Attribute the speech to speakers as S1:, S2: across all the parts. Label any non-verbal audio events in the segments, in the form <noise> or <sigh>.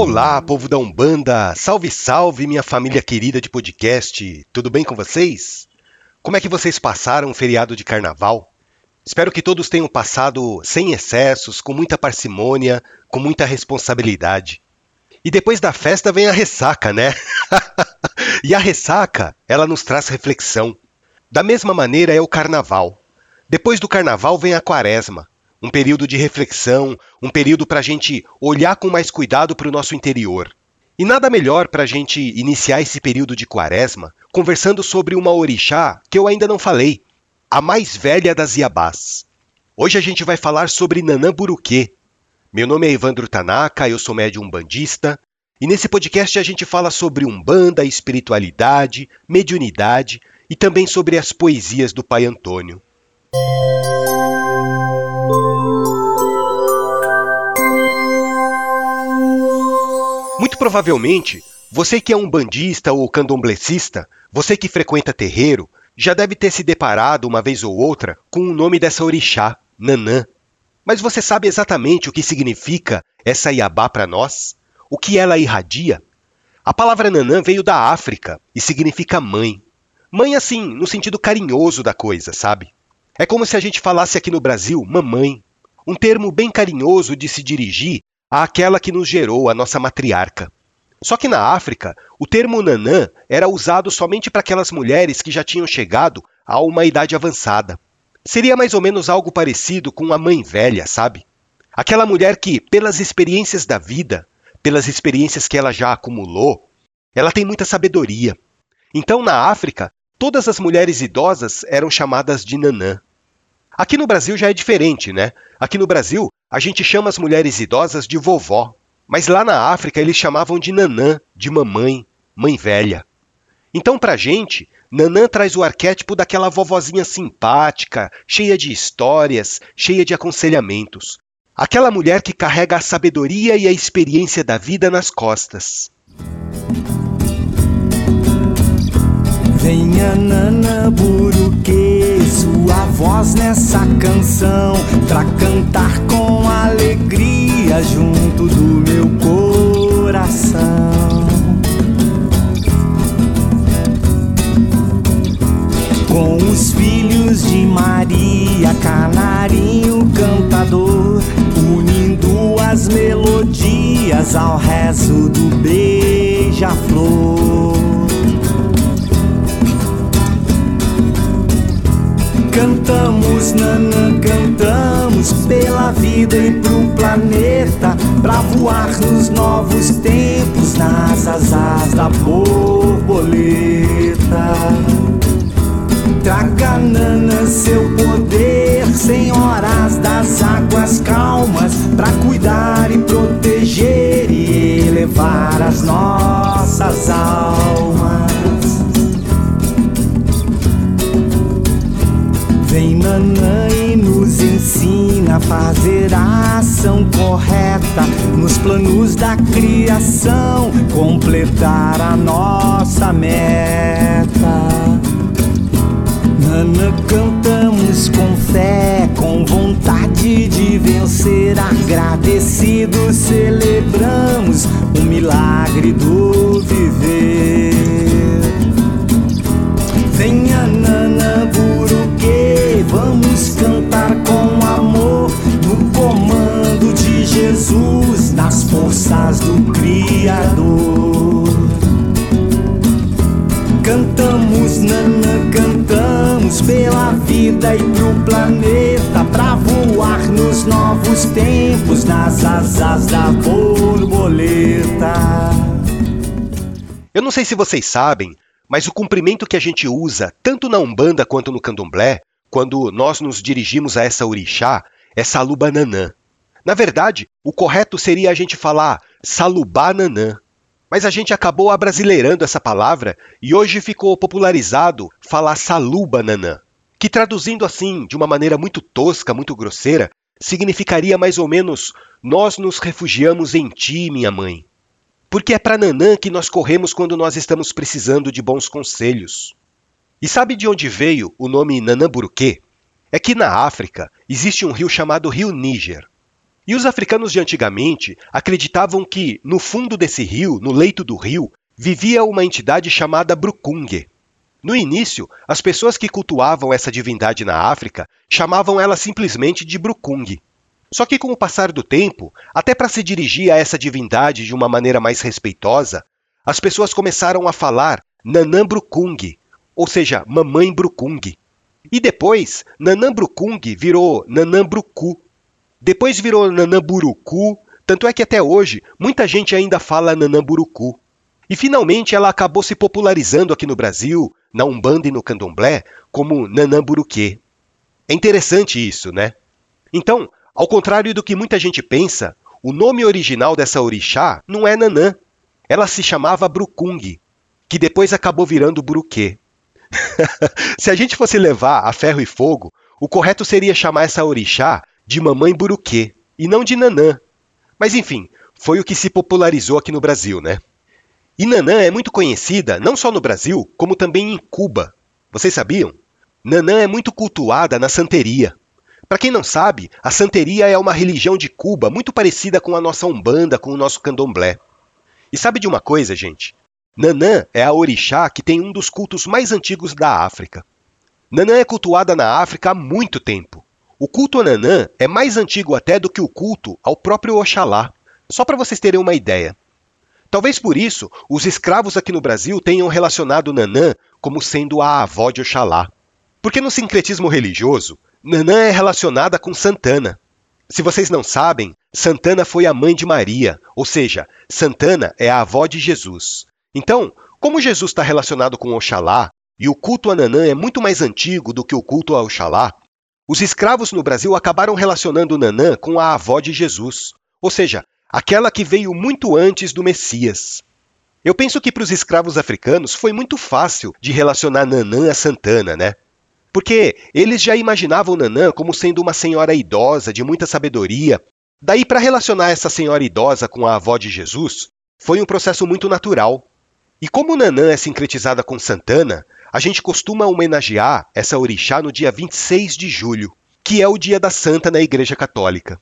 S1: Olá, povo da Umbanda! Salve, salve, minha família querida de podcast! Tudo bem com vocês? Como é que vocês passaram o feriado de carnaval? Espero que todos tenham passado sem excessos, com muita parcimônia, com muita responsabilidade. E depois da festa vem a ressaca, né? <laughs> e a ressaca, ela nos traz reflexão. Da mesma maneira é o carnaval. Depois do carnaval vem a quaresma, um período de reflexão, um período para a gente olhar com mais cuidado para o nosso interior. E nada melhor para a gente iniciar esse período de quaresma conversando sobre uma orixá que eu ainda não falei, a mais velha das Iabás. Hoje a gente vai falar sobre Nanã Buruquê. Meu nome é Evandro Tanaka, eu sou médium bandista, e nesse podcast a gente fala sobre Umbanda, espiritualidade, mediunidade e também sobre as poesias do Pai Antônio. Provavelmente, você que é um bandista ou candomblessista, você que frequenta terreiro, já deve ter se deparado uma vez ou outra com o nome dessa orixá, Nanã. Mas você sabe exatamente o que significa essa Iabá para nós? O que ela irradia? A palavra Nanã veio da África e significa mãe. Mãe, assim, no sentido carinhoso da coisa, sabe? É como se a gente falasse aqui no Brasil mamãe, um termo bem carinhoso de se dirigir àquela que nos gerou, a nossa matriarca. Só que na África, o termo nanã era usado somente para aquelas mulheres que já tinham chegado a uma idade avançada. Seria mais ou menos algo parecido com a mãe velha, sabe? Aquela mulher que, pelas experiências da vida, pelas experiências que ela já acumulou, ela tem muita sabedoria. Então, na África, todas as mulheres idosas eram chamadas de nanã. Aqui no Brasil já é diferente, né? Aqui no Brasil, a gente chama as mulheres idosas de vovó, mas lá na África eles chamavam de nanã, de mamãe, mãe velha. Então, para a gente, Nanã traz o arquétipo daquela vovozinha simpática, cheia de histórias, cheia de aconselhamentos. Aquela mulher que carrega a sabedoria e a experiência da vida nas costas.
S2: Venha Nana Buruque, sua voz nessa canção, pra cantar alegria junto do meu coração. Com os filhos de Maria, canarinho cantador, unindo as melodias ao rezo do beija-flor. Nos novos tempos, nas asas da borboleta. Traga, Nana, seu poder, senhoras das águas calmas, pra cuidar e proteger e elevar as nossas almas. Vem, Nanã, e nos ensina a fazer a correta nos planos da criação, completar a nossa meta. Nana, cantamos com fé, com vontade de vencer, agradecidos celebramos o milagre do viver. Forças do Criador. Cantamos, Nana, cantamos pela vida e pro planeta, pra voar nos novos tempos, nas asas da borboleta.
S1: Eu não sei se vocês sabem, mas o cumprimento que a gente usa, tanto na Umbanda quanto no Candomblé, quando nós nos dirigimos a essa orixá, é Salubananã. Na verdade, o correto seria a gente falar Salubananã. Mas a gente acabou abrasileirando essa palavra e hoje ficou popularizado falar Salubananã, que traduzindo assim, de uma maneira muito tosca, muito grosseira, significaria mais ou menos nós nos refugiamos em ti, minha mãe. Porque é para Nanã que nós corremos quando nós estamos precisando de bons conselhos. E sabe de onde veio o nome Nanã Buruquê? É que na África existe um rio chamado Rio Níger. E os africanos de antigamente acreditavam que, no fundo desse rio, no leito do rio, vivia uma entidade chamada Brukunge. No início, as pessoas que cultuavam essa divindade na África chamavam ela simplesmente de Brukung. Só que com o passar do tempo, até para se dirigir a essa divindade de uma maneira mais respeitosa, as pessoas começaram a falar Nanã Brukung, ou seja, Mamãe Brukung. E depois, Nanã Brukung virou Nanã Bruku, depois virou Nanamburucu, tanto é que até hoje muita gente ainda fala Nanamburucu. E finalmente ela acabou se popularizando aqui no Brasil, na Umbanda e no Candomblé, como Nanamburuquê. É interessante isso, né? Então, ao contrário do que muita gente pensa, o nome original dessa orixá não é Nanã. Ela se chamava Brucung, que depois acabou virando Buruquê. <laughs> se a gente fosse levar a ferro e fogo, o correto seria chamar essa orixá de Mamãe Buruquê e não de Nanã. Mas enfim, foi o que se popularizou aqui no Brasil, né? E Nanã é muito conhecida não só no Brasil, como também em Cuba. Vocês sabiam? Nanã é muito cultuada na santeria. Para quem não sabe, a santeria é uma religião de Cuba muito parecida com a nossa Umbanda, com o nosso candomblé. E sabe de uma coisa, gente? Nanã é a orixá que tem um dos cultos mais antigos da África. Nanã é cultuada na África há muito tempo. O culto a Nanã é mais antigo até do que o culto ao próprio Oxalá, só para vocês terem uma ideia. Talvez por isso os escravos aqui no Brasil tenham relacionado Nanã como sendo a avó de Oxalá. Porque no sincretismo religioso, Nanã é relacionada com Santana. Se vocês não sabem, Santana foi a mãe de Maria, ou seja, Santana é a avó de Jesus. Então, como Jesus está relacionado com Oxalá, e o culto a Nanã é muito mais antigo do que o culto a Oxalá, os escravos no Brasil acabaram relacionando Nanã com a avó de Jesus, ou seja, aquela que veio muito antes do Messias. Eu penso que para os escravos africanos foi muito fácil de relacionar Nanã a Santana, né? Porque eles já imaginavam Nanã como sendo uma senhora idosa de muita sabedoria. Daí, para relacionar essa senhora idosa com a avó de Jesus, foi um processo muito natural. E como Nanã é sincretizada com Santana, a gente costuma homenagear essa orixá no dia 26 de julho, que é o dia da santa na Igreja Católica.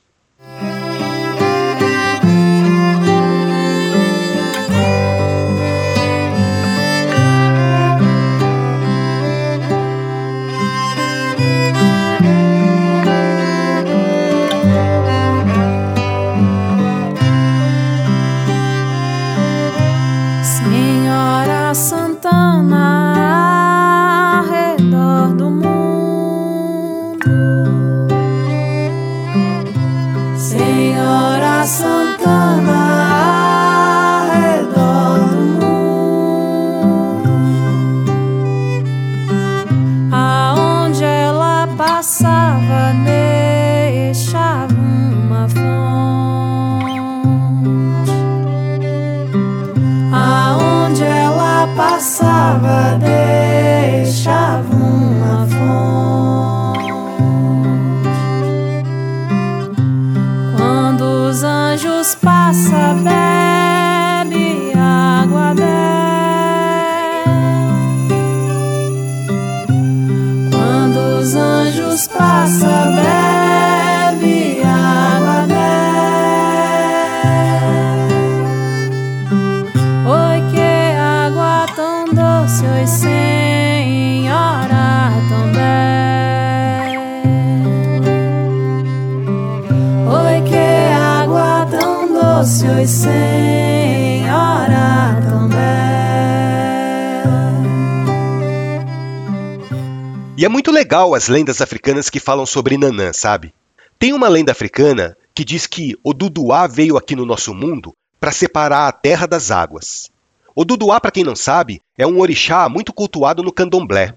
S1: E é muito legal as lendas africanas que falam sobre Nanã, sabe? Tem uma lenda africana que diz que o Duduá veio aqui no nosso mundo para separar a terra das águas. O Duduá, para quem não sabe, é um orixá muito cultuado no candomblé.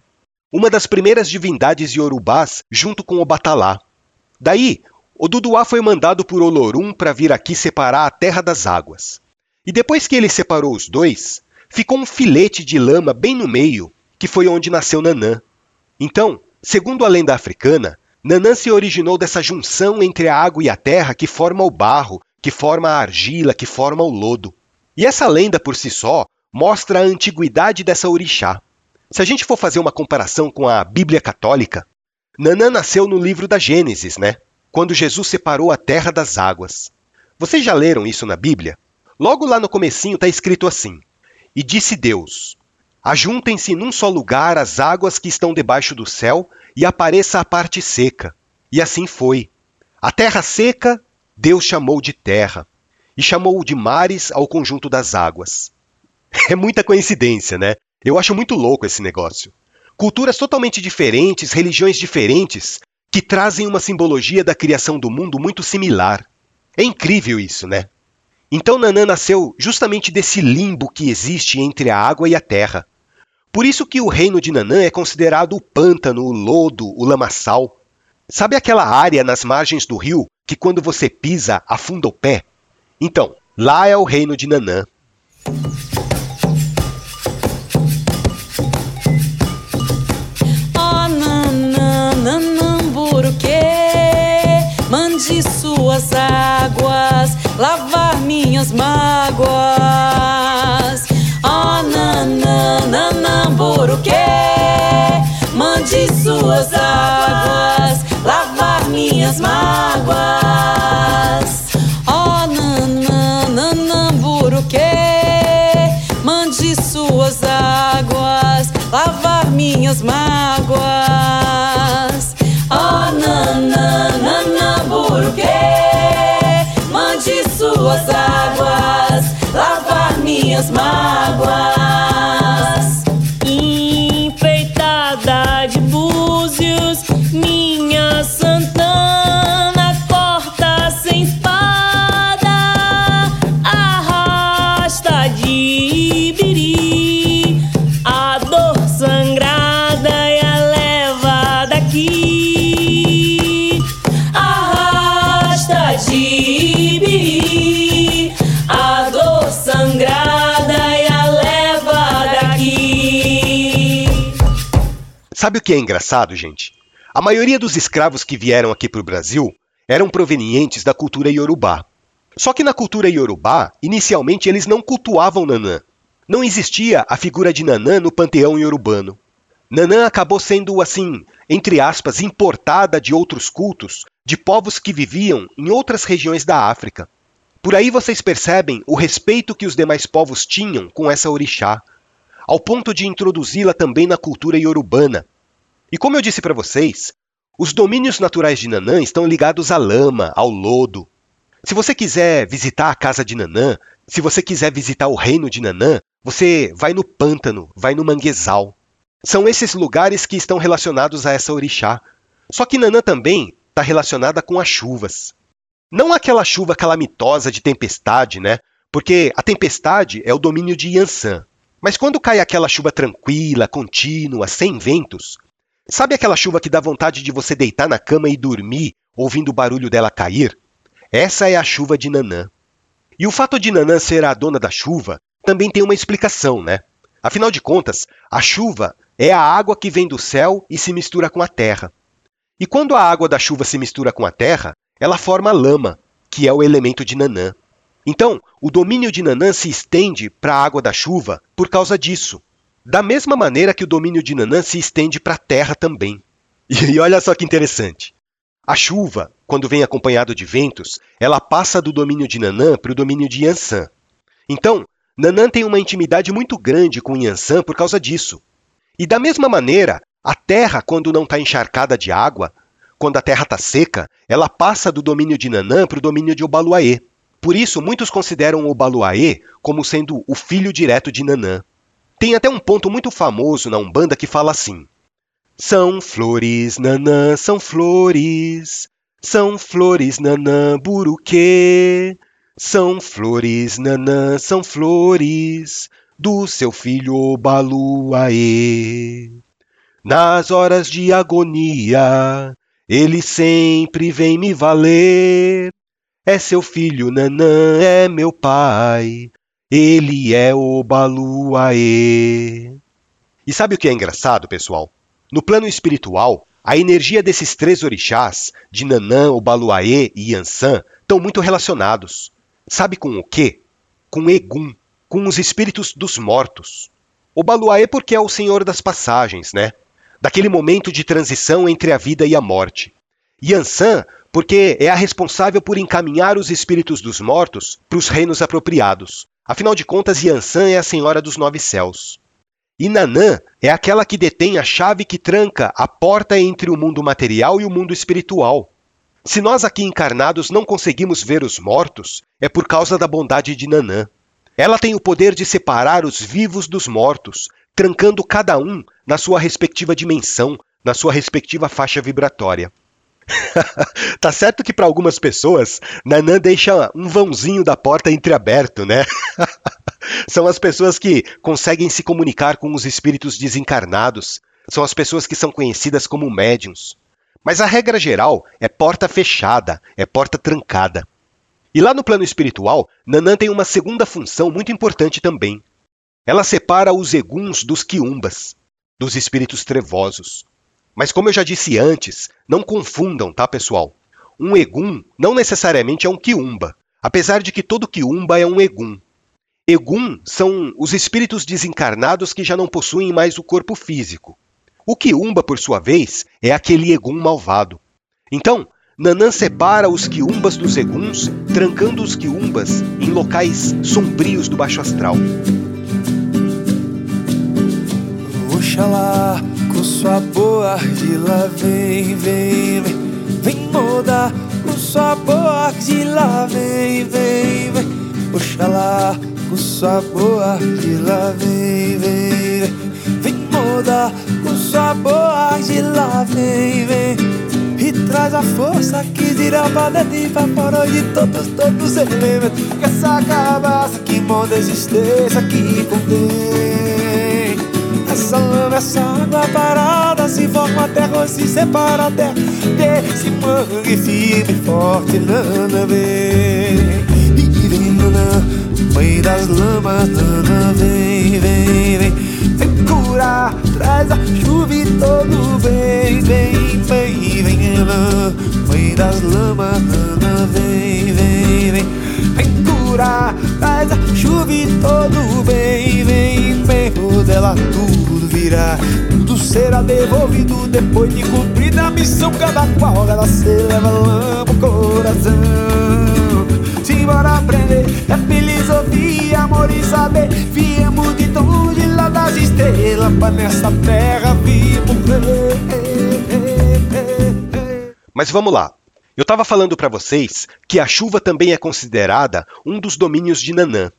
S1: Uma das primeiras divindades iorubás junto com o Batalá. Daí, o Duduá foi mandado por Olorum para vir aqui separar a terra das águas. E depois que ele separou os dois, ficou um filete de lama bem no meio, que foi onde nasceu Nanã. Então, segundo a lenda africana, Nanã se originou dessa junção entre a água e a terra que forma o barro, que forma a argila, que forma o lodo. E essa lenda por si só mostra a antiguidade dessa orixá. Se a gente for fazer uma comparação com a Bíblia Católica, Nanã nasceu no livro da Gênesis, né? quando Jesus separou a terra das águas. Vocês já leram isso na Bíblia? Logo lá no comecinho está escrito assim: E disse Deus: Ajuntem-se num só lugar as águas que estão debaixo do céu, e apareça a parte seca. E assim foi. A terra seca, Deus chamou de terra, e chamou de mares ao conjunto das águas. <laughs> É muita coincidência, né? Eu acho muito louco esse negócio. Culturas totalmente diferentes, religiões diferentes, que trazem uma simbologia da criação do mundo muito similar. É incrível isso, né? Então Nanã nasceu justamente desse limbo que existe entre a água e a terra. Por isso que o reino de Nanã é considerado o pântano, o lodo, o lamaçal. Sabe aquela área nas margens do rio que quando você pisa afunda o pé? Então, lá é o reino de Nanã.
S3: de suas águas lavar minhas mágoas. Mande suas águas lavar minhas mágoas. Oh, nananamburuque, mande suas águas lavar minhas mágoas. Oh, nananamburuque, mande suas águas lavar minhas mágoas.
S1: Sabe o que é engraçado, gente? A maioria dos escravos que vieram aqui para o Brasil eram provenientes da cultura iorubá. Só que na cultura iorubá, inicialmente eles não cultuavam Nanã. Não existia a figura de Nanã no panteão iorubano. Nanã acabou sendo, assim, entre aspas, importada de outros cultos, de povos que viviam em outras regiões da África. Por aí vocês percebem o respeito que os demais povos tinham com essa orixá, ao ponto de introduzi-la também na cultura iorubana. E como eu disse para vocês, os domínios naturais de Nanã estão ligados à lama, ao lodo. Se você quiser visitar a casa de Nanã, se você quiser visitar o reino de Nanã, você vai no pântano, vai no manguezal. São esses lugares que estão relacionados a essa orixá. Só que Nanã também está relacionada com as chuvas. Não aquela chuva calamitosa de tempestade, né? Porque a tempestade é o domínio de Yansan. Mas quando cai aquela chuva tranquila, contínua, sem ventos, sabe aquela chuva que dá vontade de você deitar na cama e dormir ouvindo o barulho dela cair? Essa é a chuva de Nanã. E o fato de Nanã ser a dona da chuva também tem uma explicação, né? Afinal de contas, a chuva é a água que vem do céu e se mistura com a terra. E quando a água da chuva se mistura com a terra, ela forma lama, que é o elemento de Nanã. Então, o domínio de Nanã se estende para a água da chuva por causa disso. Da mesma maneira que o domínio de Nanã se estende para a terra também. <laughs> E olha só que interessante. A chuva, quando vem acompanhado de ventos, ela passa do domínio de Nanã para o domínio de Yansan. Então, Nanã tem uma intimidade muito grande com Yansan por causa disso. E da mesma maneira, a terra, quando não está encharcada de água, quando a terra está seca, ela passa do domínio de Nanã para o domínio de Obaluaê. Por isso, muitos consideram Obaluaê como sendo o filho direto de Nanã. Tem até um ponto muito famoso na Umbanda que fala assim: São flores, Nanã, são flores, são flores, Nanã, buruquê. São flores, Nanã, são flores do seu filho Obaluaê. Nas horas de agonia, ele sempre vem me valer. É seu filho, Nanã, é meu pai. Ele é Obaluaê. E sabe o que é engraçado, pessoal? No plano espiritual, a energia desses três orixás, de Nanã, Obaluaê e Yansan, estão muito relacionados. Sabe com o quê? Com Egum, com os espíritos dos mortos. Obaluaê porque é o senhor das passagens, né? Daquele momento de transição entre a vida e a morte. Yansan porque é a responsável por encaminhar os espíritos dos mortos para os reinos apropriados. Afinal de contas, Yansan é a senhora dos nove céus. E Nanã é aquela que detém a chave que tranca a porta entre o mundo material e o mundo espiritual. Se nós aqui encarnados não conseguimos ver os mortos, é por causa da bondade de Nanã. Ela tem o poder de separar os vivos dos mortos, trancando cada um na sua respectiva dimensão, na sua respectiva faixa vibratória. <laughs> tá certo que para algumas pessoas, Nanã deixa um vãozinho da porta entreaberto, né? <laughs> São as pessoas que conseguem se comunicar com os espíritos desencarnados, são as pessoas que são conhecidas como médiums. Mas a regra geral é porta fechada, é porta trancada. E lá no plano espiritual, Nanã tem uma segunda função muito importante também. Ela separa os eguns dos quiumbas, dos espíritos trevosos. Mas como eu já disse antes, não confundam, tá, pessoal? Um egum não necessariamente é um quiumba, apesar de que todo quiumba é um egum. Egum são os espíritos desencarnados que já não possuem mais o corpo físico. O Kiumba, por sua vez, é aquele Egum malvado. Então, Nanã separa os Kiumbas dos Eguns, trancando os Kiumbas em locais sombrios do baixo astral.
S4: Oxalá, com sua boa argila, vem, vem, vem, vem mudar. Com sua boa argila, vem, vem, vem. Oxalá, com sua boa argila, vem, vem, vem, vem mudar sabor de lá vem, vem E traz a força que dirá para de vapor de todos, todos elementos Que essa cabaça que monta a existência que contém Essa lama, essa água parada se forma terra se separa a terra. Desse mangue firme, forte, nana vem. E vem, nana, mãe das lamas, nana vem, vem, vem. Vem curar traz a chuva e todo vem, vem, vem, vem, Ana, mãe das lamas, Ana, vem, vem, vem, vem curar, a chuva e todo vem, vem, por dela tudo virá, tudo será devolvido depois de cumprida a missão, cada qual ela se leva lama o coração. Simbora aprender, é filosofia, amor e saber, viemos de longe lá das estrelas Pra nessa terra vir
S1: Mas vamos lá. Eu estava falando para vocês que a chuva também é considerada um dos domínios de Nanã.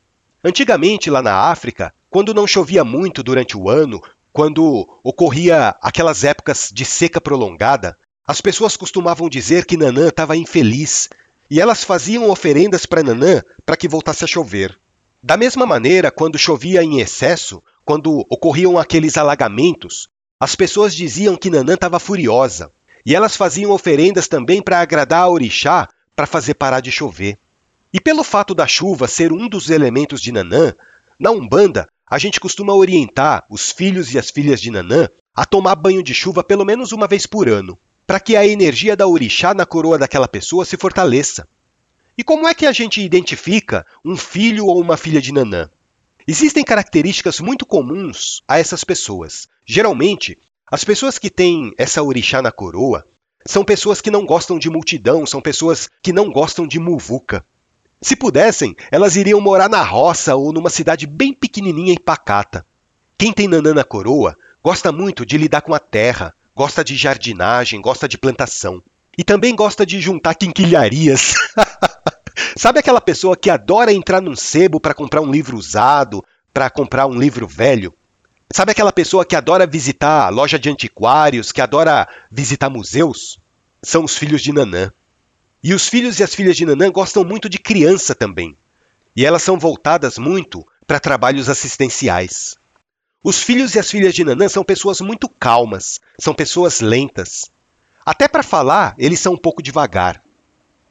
S1: Antigamente, lá na África, quando não chovia muito durante o ano, quando ocorria aquelas épocas de seca prolongada, as pessoas costumavam dizer que Nanã estava infeliz e elas faziam oferendas para Nanã para que voltasse a chover. Da mesma maneira, quando chovia em excesso, quando ocorriam aqueles alagamentos, as pessoas diziam que Nanã estava furiosa, e elas faziam oferendas também para agradar a orixá para fazer parar de chover. E pelo fato da chuva ser um dos elementos de Nanã, na Umbanda, a gente costuma orientar os filhos e as filhas de Nanã a tomar banho de chuva pelo menos uma vez por ano, para que a energia da orixá na coroa daquela pessoa se fortaleça. E como é que a gente identifica um filho ou uma filha de Nanã? Existem características muito comuns a essas pessoas. Geralmente, as pessoas que têm essa orixá na coroa são pessoas que não gostam de multidão, são pessoas que não gostam de muvuca. Se pudessem, elas iriam morar na roça ou numa cidade bem pequenininha e pacata. Quem tem Nanã na coroa gosta muito de lidar com a terra, gosta de jardinagem, gosta de plantação. E também gosta de juntar quinquilharias. <laughs> Sabe aquela pessoa que adora entrar num sebo para comprar um livro usado, para comprar um livro velho? Sabe aquela pessoa que adora visitar loja de antiquários, que adora visitar museus? São os filhos de Nanã. E os filhos e as filhas de Nanã gostam muito de criança também. E elas são voltadas muito para trabalhos assistenciais. Os filhos e as filhas de Nanã são pessoas muito calmas, são pessoas lentas. Até para falar, eles são um pouco devagar.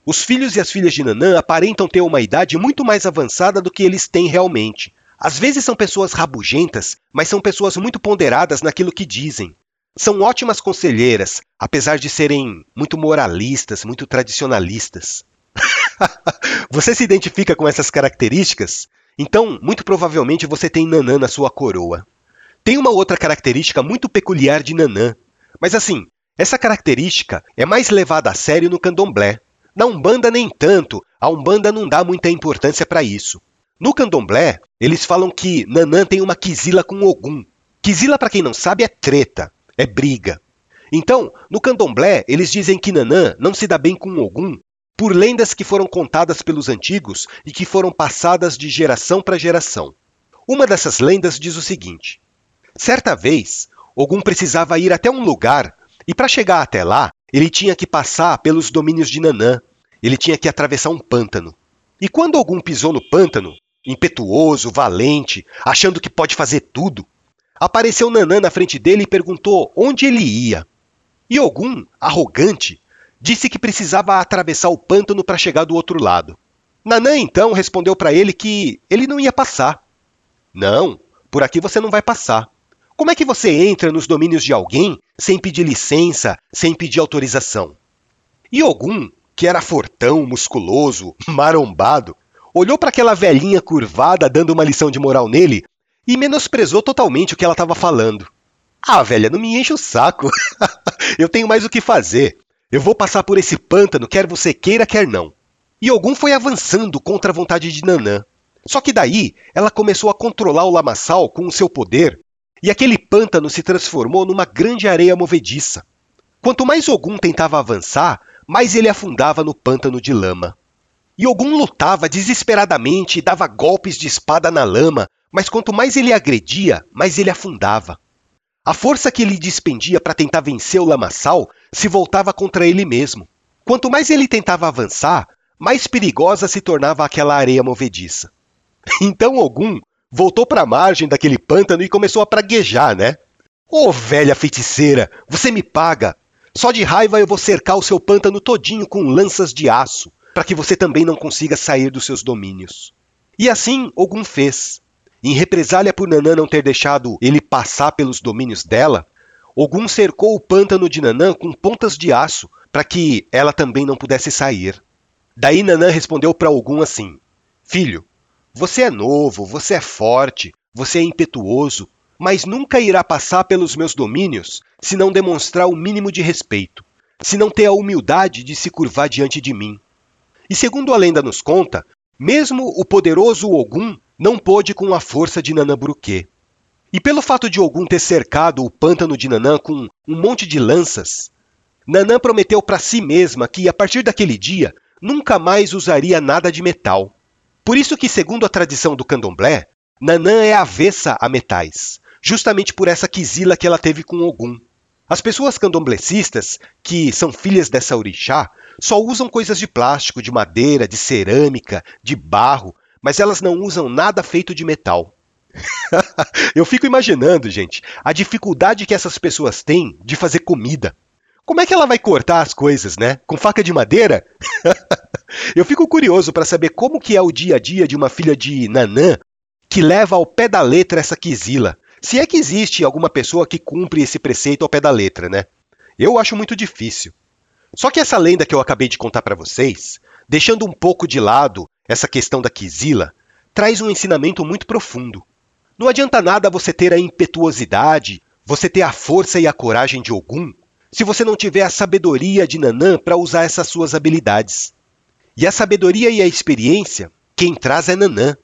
S1: Os filhos e as filhas de Nanã aparentam ter uma idade muito mais avançada do que eles têm realmente. Às vezes são pessoas rabugentas, mas são pessoas muito ponderadas naquilo que dizem. São ótimas conselheiras, apesar de serem muito moralistas, muito tradicionalistas. <laughs> você se identifica com essas características? Então, muito provavelmente você tem Nanã na sua coroa. Tem uma outra característica muito peculiar de Nanã, mas assim, Essa característica é mais levada a sério no candomblé. Na Umbanda, nem tanto, a Umbanda não dá muita importância para isso. No candomblé, eles falam que Nanã tem uma quisila com Ogum. Quisila, para quem não sabe, é treta, é briga. Então, no candomblé, eles dizem que Nanã não se dá bem com Ogum por lendas que foram contadas pelos antigos e que foram passadas de geração para geração. Uma dessas lendas diz o seguinte: certa vez, Ogum precisava ir até um lugar e para chegar até lá, ele tinha que passar pelos domínios de Nanã, ele tinha que atravessar um pântano. E quando Ogum pisou no pântano, impetuoso, valente, achando que pode fazer tudo, apareceu Nanã na frente dele e perguntou onde ele ia. E Ogum, arrogante, disse que precisava atravessar o pântano para chegar do outro lado. Nanã então respondeu para ele que ele não ia passar. Não, por aqui você não vai passar. Como é que você entra nos domínios de alguém sem pedir licença, sem pedir autorização? E Ogum, que era fortão, musculoso, marombado, olhou para aquela velhinha curvada dando uma lição de moral nele e menosprezou totalmente o que ela estava falando. Ah, velha, não me enche o saco. <laughs> eu tenho mais o que fazer. Eu vou passar por esse pântano, quer você queira, quer não. E Ogum foi avançando contra a vontade de Nanã. Só que daí ela começou a controlar o lamaçal com o seu poder e aquele pântano se transformou numa grande areia movediça. Quanto mais Ogum tentava avançar, mais ele afundava no pântano de lama. E Ogum lutava desesperadamente e dava golpes de espada na lama, mas quanto mais ele agredia, mais ele afundava. A força que ele despendia para tentar vencer o lamaçal se voltava contra ele mesmo. Quanto mais ele tentava avançar, mais perigosa se tornava aquela areia movediça. <laughs> Então Ogum voltou para a margem daquele pântano e começou a praguejar, né? Ô oh, velha feiticeira, você me paga. Só de raiva eu vou cercar o seu pântano todinho com lanças de aço, para que você também não consiga sair dos seus domínios. E assim Ogum fez. Em represália por Nanã não ter deixado ele passar pelos domínios dela, Ogum cercou o pântano de Nanã com pontas de aço, para que ela também não pudesse sair. Daí Nanã respondeu para Ogum assim: Filho, você é novo, você é forte, você é impetuoso, mas nunca irá passar pelos meus domínios se não demonstrar o mínimo de respeito, se não ter a humildade de se curvar diante de mim. E segundo a lenda nos conta, mesmo o poderoso Ogum não pôde com a força de Nanã-Buruquê. E pelo fato de Ogum ter cercado o pântano de Nanã com um monte de lanças, Nanã prometeu para si mesma que, a partir daquele dia, nunca mais usaria nada de metal. Por isso que, segundo a tradição do candomblé, Nanã é avessa a metais, justamente por essa quisila que ela teve com Ogum. As pessoas candomblecistas, que são filhas dessa orixá, só usam coisas de plástico, de madeira, de cerâmica, de barro, mas elas não usam nada feito de metal. <laughs> Eu fico imaginando, gente, a dificuldade que essas pessoas têm de fazer comida. Como é que ela vai cortar as coisas, né? Com faca de madeira? <laughs> Eu fico curioso para saber como que é o dia a dia de uma filha de Nanã que leva ao pé da letra essa quisila. Se é que existe alguma pessoa que cumpre esse preceito ao pé da letra, né? Eu acho muito difícil. Só que essa lenda que eu acabei de contar para vocês, deixando um pouco de lado essa questão da quisila, traz um ensinamento muito profundo. Não adianta nada você ter a impetuosidade, você ter a força e a coragem de Ogum, se você não tiver a sabedoria de Nanã para usar essas suas habilidades. E a sabedoria e a experiência, quem traz é Nanã.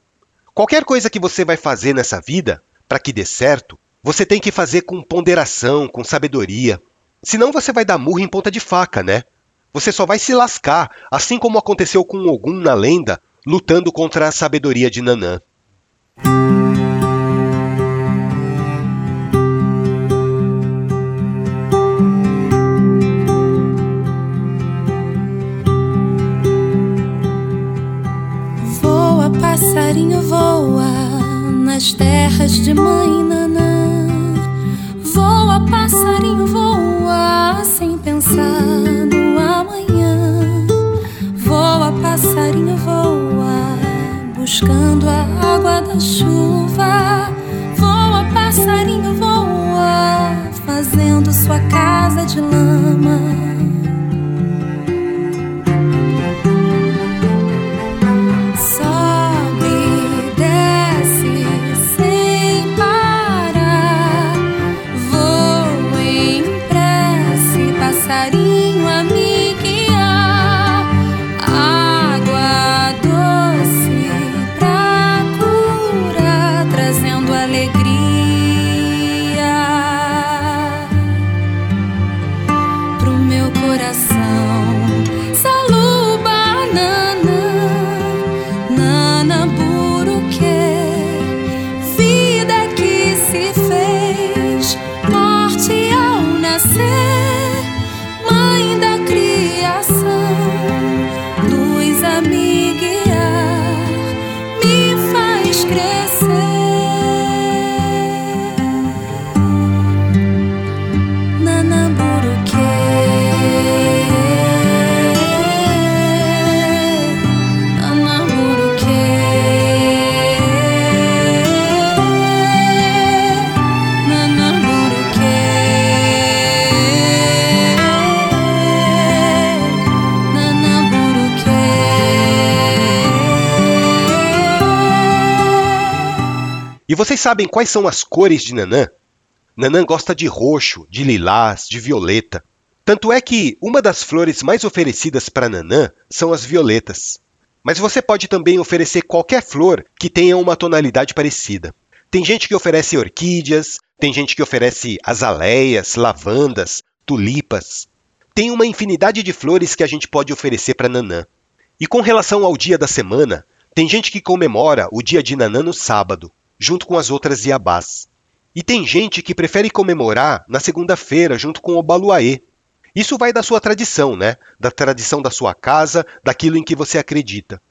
S1: Qualquer coisa que você vai fazer nessa vida, para que dê certo, você tem que fazer com ponderação, com sabedoria. Senão você vai dar murro em ponta de faca, né? Você só vai se lascar, assim como aconteceu com Ogum na lenda, lutando contra a sabedoria de Nanã.
S5: passarinho voa nas terras de mãe. Passarinho, voa sem pensar no amanhã. Voa, passarinho, voa buscando a água da chuva. Voa, passarinho, voa fazendo sua casa de lama.
S1: Vocês sabem quais são as cores de Nanã? Nanã gosta de roxo, de lilás, de violeta. Tanto é que uma das flores mais oferecidas para Nanã são as violetas. Mas você pode também oferecer qualquer flor que tenha uma tonalidade parecida. Tem gente que oferece orquídeas, tem gente que oferece azaleias, lavandas, tulipas. Tem uma infinidade de flores que a gente pode oferecer para Nanã. E com relação ao dia da semana, tem gente que comemora o dia de Nanã no sábado, junto com as outras Iabás. E tem gente que prefere comemorar na segunda-feira, junto com o Baluaê. Isso vai da sua tradição, né? Da tradição da sua casa, daquilo em que você acredita.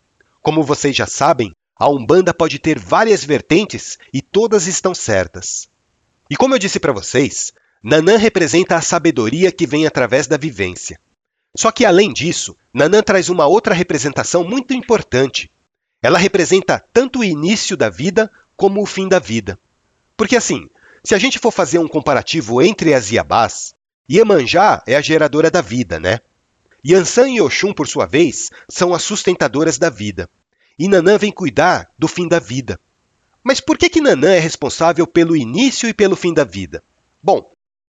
S1: Como vocês já sabem, a Umbanda pode ter várias vertentes e todas estão certas. E como eu disse para vocês, Nanã representa a sabedoria que vem através da vivência. Só que além disso, Nanã traz uma outra representação muito importante. Ela representa tanto o início da vida como o fim da vida. Porque assim, se a gente for fazer um comparativo entre as Iabás, Iemanjá é a geradora da vida, né? Yansan e Oxum, por sua vez, são as sustentadoras da vida e Nanã vem cuidar do fim da vida. Mas por que, que Nanã é responsável pelo início e pelo fim da vida? Bom,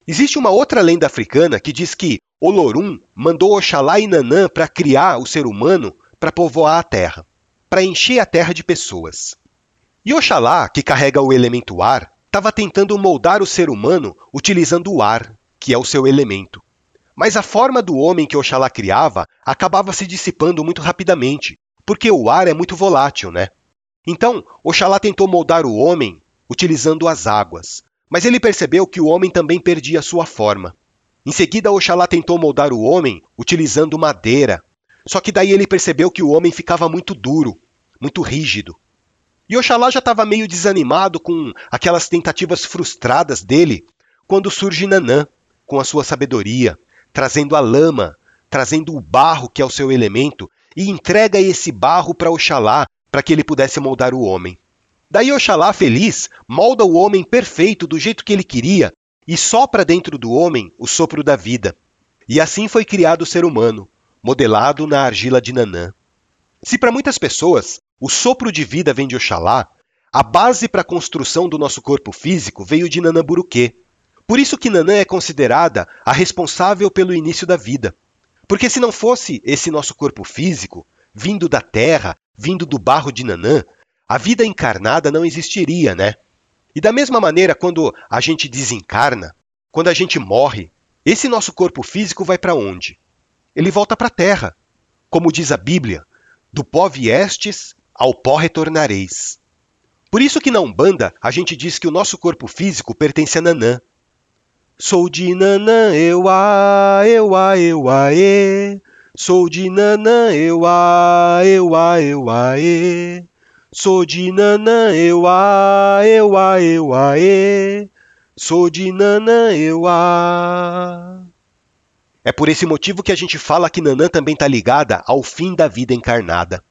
S1: existe uma outra lenda africana que diz que Olorum mandou Oxalá e Nanã para criar o ser humano para povoar a terra, para encher a terra de pessoas. E Oxalá, que carrega o elemento ar, estava tentando moldar o ser humano utilizando o ar, que é o seu elemento. Mas a forma do homem que Oxalá criava acabava se dissipando muito rapidamente, porque o ar é muito volátil, né? Então, Oxalá tentou moldar o homem utilizando as águas, mas ele percebeu que o homem também perdia sua forma. Em seguida, Oxalá tentou moldar o homem utilizando madeira, só que daí ele percebeu que o homem ficava muito duro, muito rígido. E Oxalá já estava meio desanimado com aquelas tentativas frustradas dele quando surge Nanã, com a sua sabedoria, trazendo a lama, trazendo o barro que é o seu elemento, e entrega esse barro para Oxalá para que ele pudesse moldar o homem. Daí Oxalá, feliz, molda o homem perfeito do jeito que ele queria e sopra dentro do homem o sopro da vida. E assim foi criado o ser humano, modelado na argila de Nanã. Se para muitas pessoas o sopro de vida vem de Oxalá, a base para a construção do nosso corpo físico veio de Nanã Buruquê. Por isso que Nanã é considerada a responsável pelo início da vida. Porque se não fosse esse nosso corpo físico, vindo da terra, vindo do barro de Nanã, a vida encarnada não existiria, né? E da mesma maneira, quando a gente desencarna, quando a gente morre, esse nosso corpo físico vai para onde? Ele volta para a terra. Como diz a Bíblia, do pó viestes, ao pó retornareis. Por isso que na Umbanda a gente diz que o nosso corpo físico pertence a Nanã, Sou de Nanã, eu a, eu a, eu a, e. Sou de Nanã, eu a, eu a, eu a, e. Sou de Nanã, eu a, eu a, eu a, e. Sou de Nanã, eu a. É por esse motivo que a gente fala que Nanã também está ligada ao fim da vida encarnada.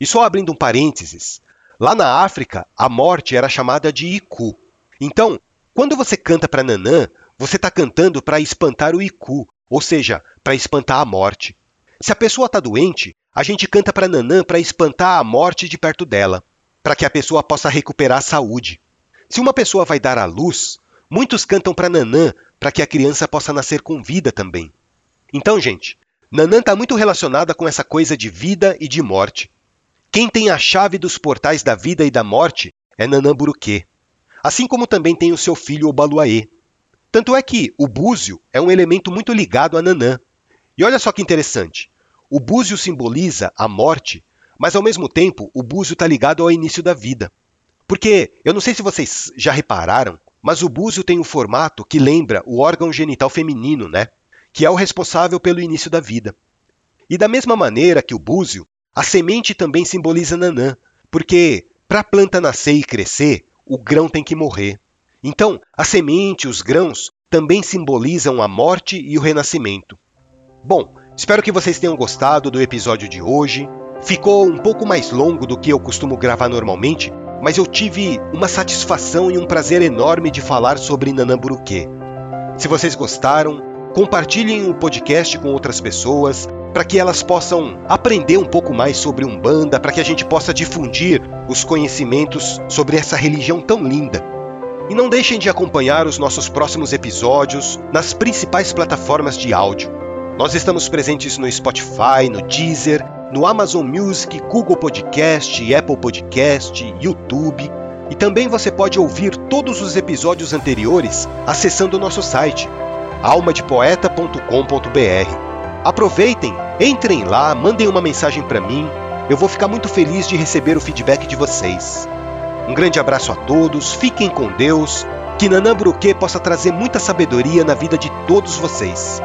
S1: E só abrindo um parênteses, lá na África, a morte era chamada de Iku. Então, quando você canta para Nanã, você está cantando para espantar o Iku, ou seja, para espantar a morte. Se a pessoa está doente, a gente canta para Nanã para espantar a morte de perto dela, para que a pessoa possa recuperar a saúde. Se uma pessoa vai dar à luz, muitos cantam para Nanã para que a criança possa nascer com vida também. Então, gente, Nanã está muito relacionada com essa coisa de vida e de morte. Quem tem a chave dos portais da vida e da morte é Nanã Buruquê. Assim como também tem o seu filho Obaluaê. Tanto é que o búzio é um elemento muito ligado a Nanã. E olha só que interessante. O búzio simboliza a morte, mas ao mesmo tempo o búzio está ligado ao início da vida. Porque, eu não sei se vocês já repararam, mas o búzio tem um formato que lembra o órgão genital feminino, né? Que é o responsável pelo início da vida. E da mesma maneira que o búzio, a semente também simboliza Nanã, porque para a planta nascer e crescer, o grão tem que morrer. Então, a semente, os grãos, também simbolizam a morte e o renascimento. Bom, espero que vocês tenham gostado do episódio de hoje. Ficou um pouco mais longo do que eu costumo gravar normalmente, mas eu tive uma satisfação e um prazer enorme de falar sobre Nanamburuquê. Se vocês gostaram, compartilhem o podcast com outras pessoas, para que elas possam aprender um pouco mais sobre Umbanda, para que a gente possa difundir os conhecimentos sobre essa religião tão linda. E não deixem de acompanhar os nossos próximos episódios nas principais plataformas de áudio. Nós estamos presentes no Spotify, no Deezer, no Amazon Music, Google Podcast, Apple Podcast, YouTube. E também você pode ouvir todos os episódios anteriores acessando o nosso site almadepoeta.com.br. Aproveitem, entrem lá, mandem uma mensagem para mim. Eu vou ficar muito feliz de receber o feedback de vocês. Um grande abraço a todos, fiquem com Deus, que Nanã Bruquê possa trazer muita sabedoria na vida de todos vocês.